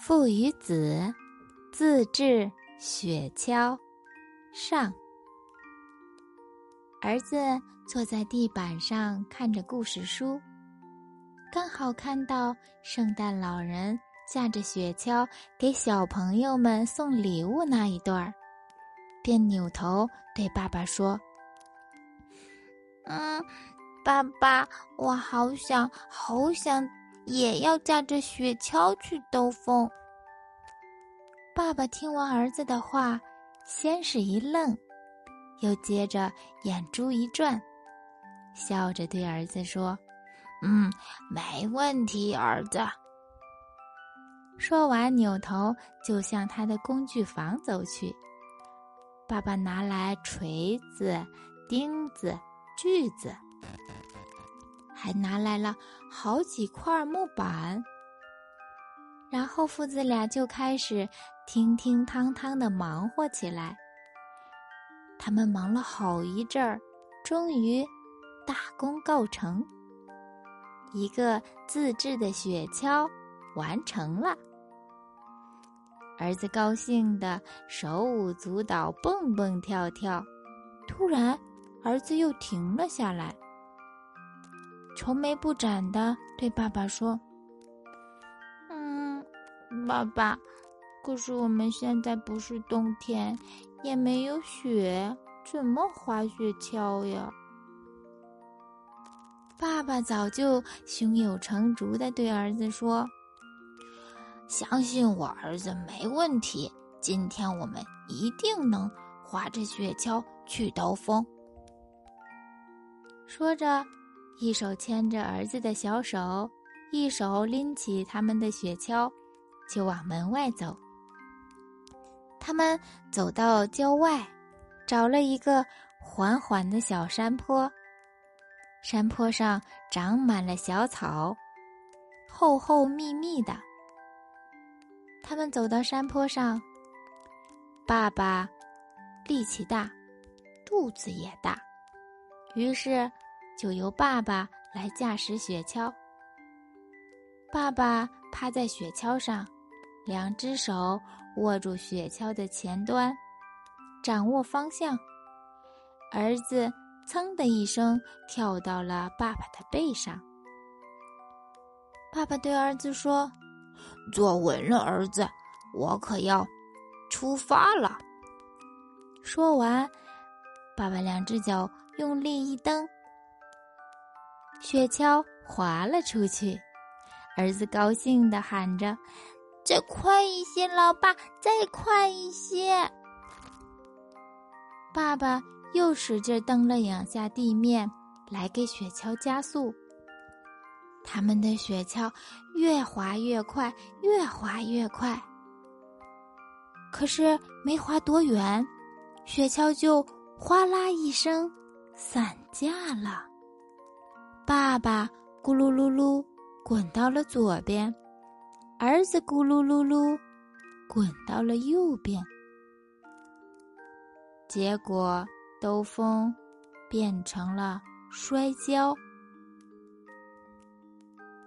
父与子，自制雪橇，上。儿子坐在地板上看着故事书，刚好看到圣诞老人驾着雪橇给小朋友们送礼物那一段儿，便扭头对爸爸说：“嗯，爸爸，我好想，好想。”也要驾着雪橇去兜风。爸爸听完儿子的话，先是一愣，又接着眼珠一转，笑着对儿子说：“嗯，没问题，儿子。”说完，扭头就向他的工具房走去。爸爸拿来锤子、钉子、锯子。还拿来了好几块木板，然后父子俩就开始叮叮当当的忙活起来。他们忙了好一阵儿，终于大功告成，一个自制的雪橇完成了。儿子高兴的手舞足蹈，蹦蹦跳跳。突然，儿子又停了下来。愁眉不展的对爸爸说：“嗯，爸爸，可是我们现在不是冬天，也没有雪，怎么滑雪橇呀？”爸爸早就胸有成竹的对儿子说：“相信我，儿子没问题。今天我们一定能滑着雪橇去兜风。”说着。一手牵着儿子的小手，一手拎起他们的雪橇，就往门外走。他们走到郊外，找了一个缓缓的小山坡。山坡上长满了小草，厚厚密密的。他们走到山坡上，爸爸力气大，肚子也大，于是。就由爸爸来驾驶雪橇。爸爸趴在雪橇上，两只手握住雪橇的前端，掌握方向。儿子噌的一声跳到了爸爸的背上。爸爸对儿子说：“坐稳了，儿子，我可要出发了。”说完，爸爸两只脚用力一蹬。雪橇滑了出去，儿子高兴地喊着：“再快一些，老爸，再快一些！”爸爸又使劲蹬了两下地面，来给雪橇加速。他们的雪橇越滑越快，越滑越快。可是没滑多远，雪橇就哗啦一声散架了。爸爸咕噜噜噜滚到了左边，儿子咕噜噜噜滚到了右边。结果兜风变成了摔跤。